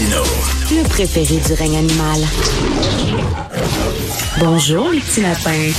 Martineau. Le préféré du règne animal. Bonjour, les petits lapins.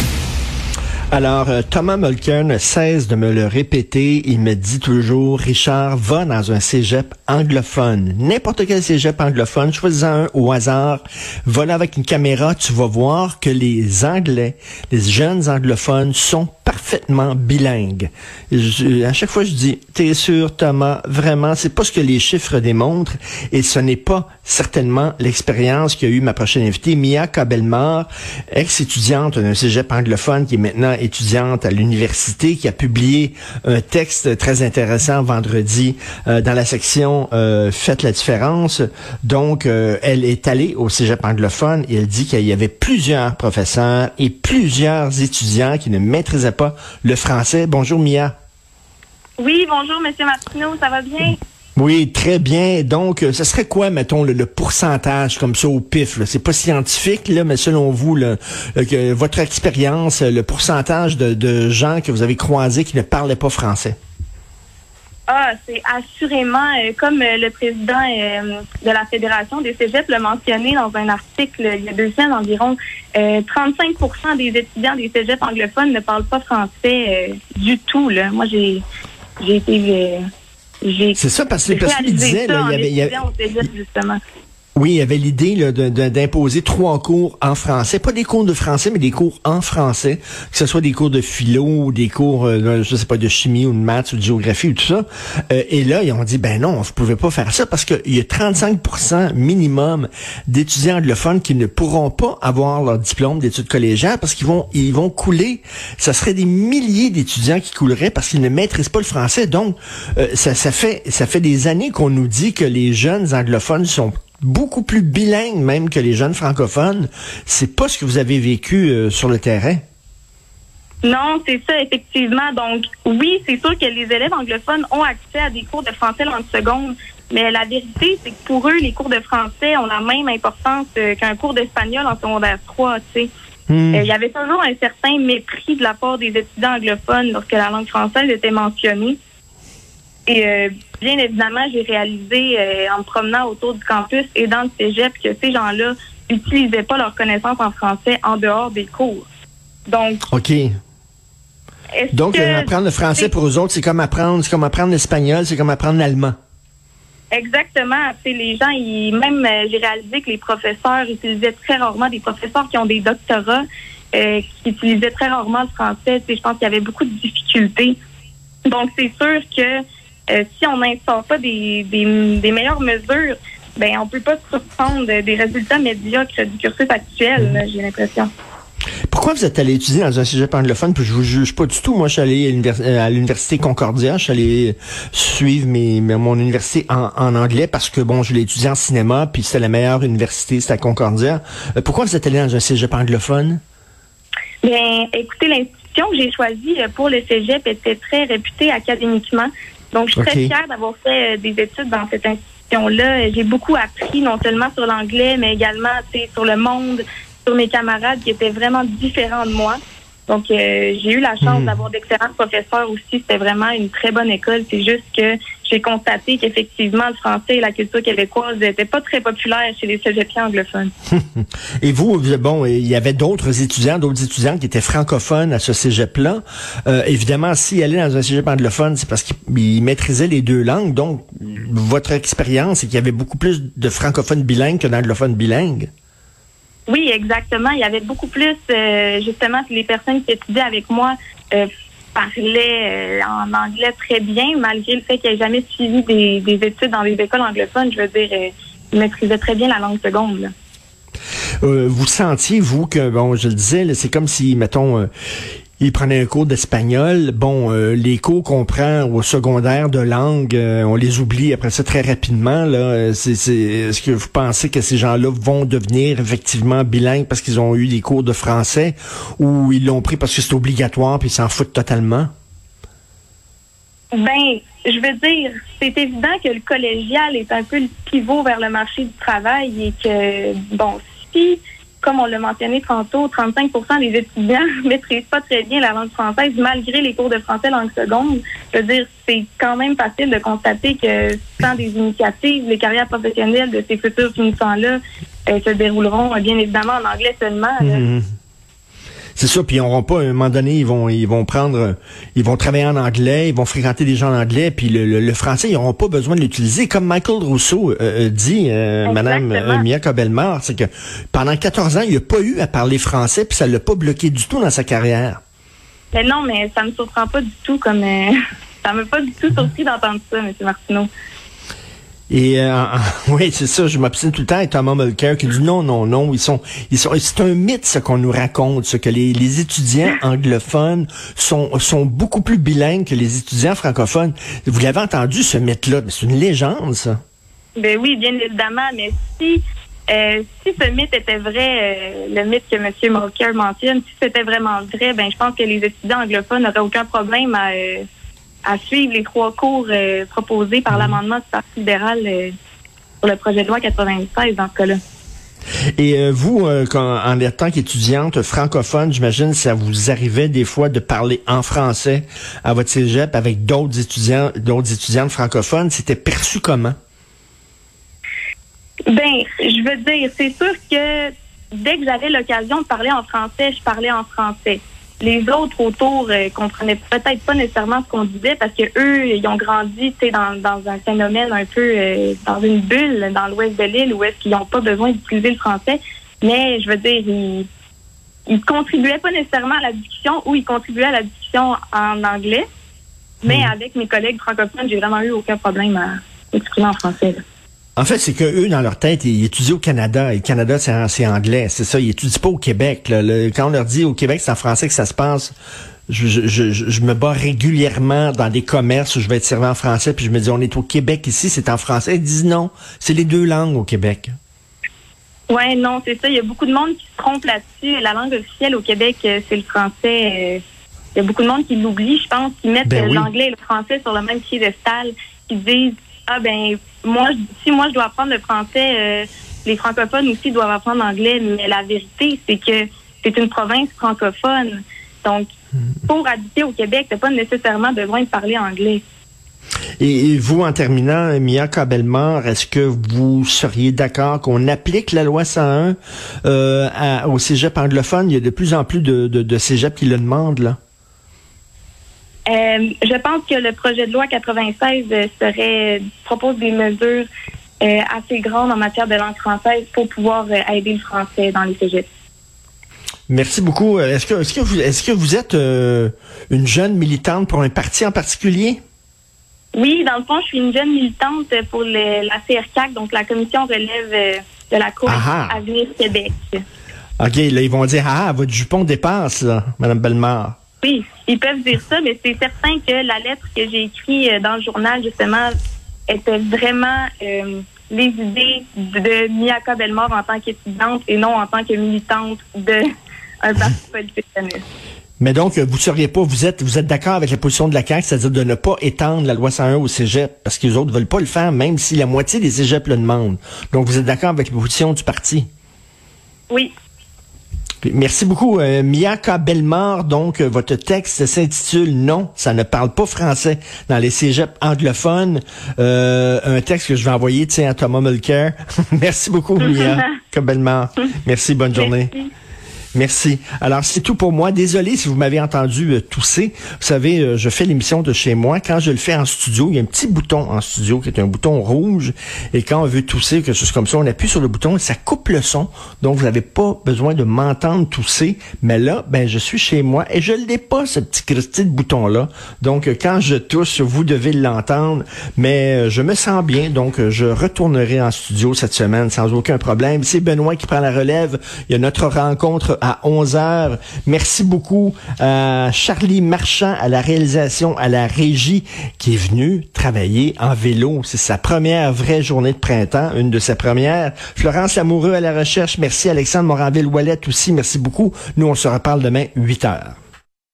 Alors, euh, Thomas Mulcair ne cesse de me le répéter. Il me dit toujours, Richard, va dans un cégep anglophone. N'importe quel cégep anglophone, choisis un au hasard. Va là avec une caméra, tu vas voir que les Anglais, les jeunes anglophones sont parfaitement bilingues. Je- à chaque fois, je dis, t'es sûr, Thomas, vraiment, c'est pas ce que les chiffres démontrent et ce n'est pas certainement l'expérience qu'a eu ma prochaine invitée, Mia Kabelmar, ex-étudiante d'un cégep anglophone qui est maintenant étudiante à l'université, qui a publié un texte très intéressant vendredi euh, dans la section euh, Faites la différence. Donc, euh, elle est allée au cégep anglophone et elle dit qu'il y avait plusieurs professeurs et plusieurs étudiants qui ne maîtrisaient pas le français. Bonjour Mia. Oui, bonjour, Monsieur Martineau, ça va bien? Oui, très bien. Donc, euh, ce serait quoi, mettons, le, le pourcentage comme ça au pif? C'est pas scientifique, là, mais selon vous, là, euh, que votre expérience, le pourcentage de, de gens que vous avez croisés qui ne parlaient pas français? Ah, c'est assurément, euh, comme euh, le président euh, de la Fédération des cégeps l'a mentionné dans un article il y a deux semaines environ, euh, 35% des étudiants des cégeps anglophones ne parlent pas français du tout. Là. Moi, j'ai j'ai été... j'ai C'est ça, parce que les personnes disaient, là, il y avait, il y avait- étudiant au cégep, justement. Oui, il y avait l'idée d'imposer trois cours en français, pas des cours de français, mais des cours en français, que ce soit des cours de philo ou des cours, euh, je sais pas, de chimie ou de maths ou de géographie ou tout ça. Euh, et là, ils ont dit, ben non, vous pouvez pas faire ça parce qu'il y a 35% minimum d'étudiants anglophones qui ne pourront pas avoir leur diplôme d'études collégiales parce qu'ils vont, ils vont couler. Ça serait des milliers d'étudiants qui couleraient parce qu'ils ne maîtrisent pas le français. Donc, euh, ça, ça fait, ça fait des années qu'on nous dit que les jeunes anglophones sont beaucoup plus bilingues même que les jeunes francophones. C'est pas ce que vous avez vécu euh, sur le terrain. Non, c'est ça, effectivement. Donc, oui, c'est sûr que les élèves anglophones ont accès à des cours de français langue seconde, mais la vérité, c'est que pour eux, les cours de français ont la même importance euh, qu'un cours d'espagnol en secondaire 3, tu sais. Hmm. Euh, Il y avait toujours un certain mépris de la part des étudiants anglophones lorsque la langue française était mentionnée. Et euh, bien évidemment, j'ai réalisé euh, en me promenant autour du campus et dans le cégep que ces gens-là n'utilisaient pas leurs connaissances en français en dehors des cours. Donc, OK. Donc, que euh, apprendre le français pour eux autres, c'est comme apprendre, c'est comme apprendre l'espagnol, c'est comme apprendre l'allemand. Exactement. Les gens, ils, même euh, j'ai réalisé que les professeurs utilisaient très rarement des professeurs qui ont des doctorats, euh, qui utilisaient très rarement le français. Je pense qu'il y avait beaucoup de difficultés. Donc, c'est sûr que euh, si on n'instaure pas des, des, des meilleures mesures, ben on peut pas se surprendre des résultats médiocres du cursus actuel. J'ai l'impression. Pourquoi vous êtes allé étudier dans un cégep anglophone? Puis je vous juge pas du tout. Moi, je suis allé à l'univers- à l'université Concordia. Je suis allé suivre mes, mon université en, en anglais parce que, bon, je l'ai étudié en cinéma, puis c'était la meilleure université, c'était à Concordia. Euh, pourquoi vous êtes allé dans un cégep anglophone? Bien, écoutez, l'institution que j'ai choisie euh, pour le cégep était très réputée académiquement. Donc, je suis très fière d'avoir fait euh, des études dans cette institution-là. J'ai beaucoup appris, non seulement sur l'anglais, mais également sur le monde, sur mes camarades qui étaient vraiment différents de moi. Donc, euh, j'ai eu la chance Hmm. d'avoir d'excellents professeurs aussi. C'était vraiment une très bonne école. C'est juste que j'ai constaté qu'effectivement, le français et la culture québécoise n'étaient pas très populaires chez les cégepiens anglophones. Et vous, vous- bon, il y avait d'autres étudiants, d'autres étudiants qui étaient francophones à ce cégep-là. Euh, évidemment, s'ils allaient dans un cégep anglophone, c'est parce qu'ils maîtrisaient les deux langues. Donc, votre expérience, c'est qu'il y avait beaucoup plus de francophones bilingues que d'anglophones bilingues. Oui, exactement. Il y avait beaucoup plus, euh, justement, les personnes qui étudiaient avec moi euh, parlaient euh, en anglais très bien, malgré le fait qu'ils n'aient jamais suivi des, des études dans des écoles anglophones. Je veux dire, euh, ils maîtrisaient très bien la langue seconde. Euh, vous sentiez, vous, que, bon, je le disais, c'est comme si, mettons, euh, il prenait un cours d'espagnol. Bon, euh, les cours qu'on prend au secondaire de langue, euh, on les oublie après ça très rapidement. Là, Euh, c'est, est-ce que vous pensez que ces gens-là vont devenir effectivement bilingues parce qu'ils ont eu des cours de français ou ils l'ont pris parce que c'est obligatoire puis ils s'en foutent totalement? Ben, je veux dire, c'est évident que le collégial est un peu le pivot vers le marché du travail et que, bon, si comme on l'a mentionné tantôt, 35% des étudiants ne maîtrisent pas très bien la langue française malgré les cours de français langue seconde. Je veux dire, c'est quand même facile de constater que sans des initiatives, les carrières professionnelles de ces futurs finissants-là euh, se dérouleront bien évidemment en anglais seulement. C'est ça, puis ils n'auront pas, à un moment donné, ils vont, ils vont prendre, ils vont travailler en anglais, ils vont fréquenter des gens en anglais, puis le, français, ils n'auront pas besoin de l'utiliser. Comme Michael Rousseau euh, euh, dit, euh, Madame Mia Cobelmar, c'est que pendant 14 ans, il n'a pas eu à parler français, puis ça l'a pas bloqué du tout dans sa carrière. Mais non, mais ça me surprend pas du tout, comme ça m'a pas du tout surpris d'entendre ça, M. Martineau. Et euh, oui, c'est ça, je m'obstine tout le temps avec Thomas Mulcair qui dit non, non, non, ils sont, ils sont, c'est un mythe ce qu'on nous raconte, ce que les, étudiants anglophones sont, sont beaucoup plus bilingues que les étudiants francophones. Vous l'avez entendu ce mythe-là, c'est une légende, ça. Ben oui, bien évidemment, mais si euh, si ce mythe était vrai, euh, le mythe que M. Mulcair mentionne, si c'était vraiment vrai, ben je pense que les étudiants anglophones n'auraient aucun problème à à suivre les trois cours euh, proposés par mhm. l'amendement du Parti libéral euh, pour le projet de loi 96 dans ce cas-là. Et euh, vous, en étant qu'étudiante francophone, j'imagine ça vous arrivait des fois de parler en français à votre cégep avec d'autres étudiants, d'autres étudiantes francophones. C'était perçu comment? Ben, je veux dire, c'est sûr que dès que j'avais l'occasion de parler en français, je parlais en français. Les autres autour euh, comprenaient peut-être pas nécessairement ce qu'on disait parce que eux, ils ont grandi dans, dans un phénomène un peu euh, dans une bulle dans l'ouest de l'île où est-ce qu'ils n'ont pas besoin d'utiliser le français. Mais je veux dire, ils, ils contribuaient pas nécessairement à la discussion ou ils contribuaient à la discussion en anglais. Mais hmm. avec mes collègues francophones, j'ai vraiment eu aucun problème à exprimer en français. En fait, c'est que eux, dans leur tête, ils étudient au Canada. Et le Canada, c'est anglais. C'est ça. Ils étudient pas au Québec. quand on leur dit au Québec, c'est en français que ça se passe, je, je, je, me bats régulièrement dans des commerces où je vais être servi en français, puis je me dis, on est au Québec ici, c'est en français. Ils disent non, c'est les deux langues au Québec. Ouais, non, c'est ça. Il y a beaucoup de monde qui se trompe là-dessus. La langue officielle au Québec, euh, c'est le français. Euh, il y a beaucoup de monde qui l'oublie, je pense, qui mettent ben l'anglais et le français sur le même piédestal, qui disent ah ben moi si moi je dois apprendre le français, euh, les francophones aussi doivent apprendre l'anglais, mais la vérité c'est que c'est une province francophone. Donc hmm. pour habiter au Québec, t'as pas nécessairement besoin de parler anglais. Et, vous, en terminant, Mia Cabelmar, est-ce que vous seriez d'accord qu'on applique la loi 101 euh, au cégep anglophone? Il y a de plus en plus de, de, de cégeps qui le demandent, là. Euh, je pense que le projet de loi 96 euh, serait propose des mesures euh, assez grandes en matière de langue française pour pouvoir aider le français dans les cégeps. Merci beaucoup. Est-ce que, est-ce que vous, est-ce que vous êtes une jeune militante pour un parti en particulier? Oui, dans le fond, je suis une jeune militante pour la CRCAC, donc la Commission relève de la Cour Avenir Québec. OK, là, ils vont dire, ah, votre jupon dépasse, là, Mme Bellemare. Oui, ils peuvent dire ça, mais c'est certain que la lettre que j'ai écrite euh, dans le journal, justement, était vraiment euh, les idées de Miyaka Belmore en tant qu'étudiante et non en tant que militante d'un parti politique mais donc, vous seriez pas, vous êtes, vous êtes d'accord avec la position de la CAQ, c'est-à-dire de ne pas étendre la loi 101 au cégep, parce que les autres veulent pas le faire, même si la moitié des cégeps le demandent. Donc, vous êtes d'accord avec la position du parti? Oui. Merci beaucoup, euh, Miyaka. Donc, euh, votre texte s'intitule Non, ça ne parle pas français dans les cégeps anglophones. Euh, un texte que je vais envoyer à Thomas Mulcair. Merci beaucoup, Miyaka Belmar. Merci, bonne journée. Merci. Alors, c'est tout pour moi. Désolé si vous m'avez entendu euh, tousser. Vous savez, euh, je fais l'émission de chez moi. Quand je le fais en studio, il y a un petit bouton en studio qui est un bouton rouge. Et quand on veut tousser, quelque chose comme ça, on appuie sur le bouton et ça coupe le son. Donc, vous n'avez pas besoin de m'entendre tousser. Mais là, ben, je suis chez moi et je l'ai pas, ce petit bouton-là. Donc, euh, quand je tousse, vous devez l'entendre. Mais je me sens bien. Donc, je retournerai en studio cette semaine sans aucun problème. C'est Benoît qui prend la relève. Il y a notre rencontre à 11 heures. Merci beaucoup à Charlie Marchand à la réalisation, à la régie qui est venu travailler en vélo. C'est sa première vraie journée de printemps, une de ses premières. Florence Lamoureux à la recherche. Merci Alexandre Moranville-Ouellette aussi. Merci beaucoup. Nous, on se reparle demain 8 heures.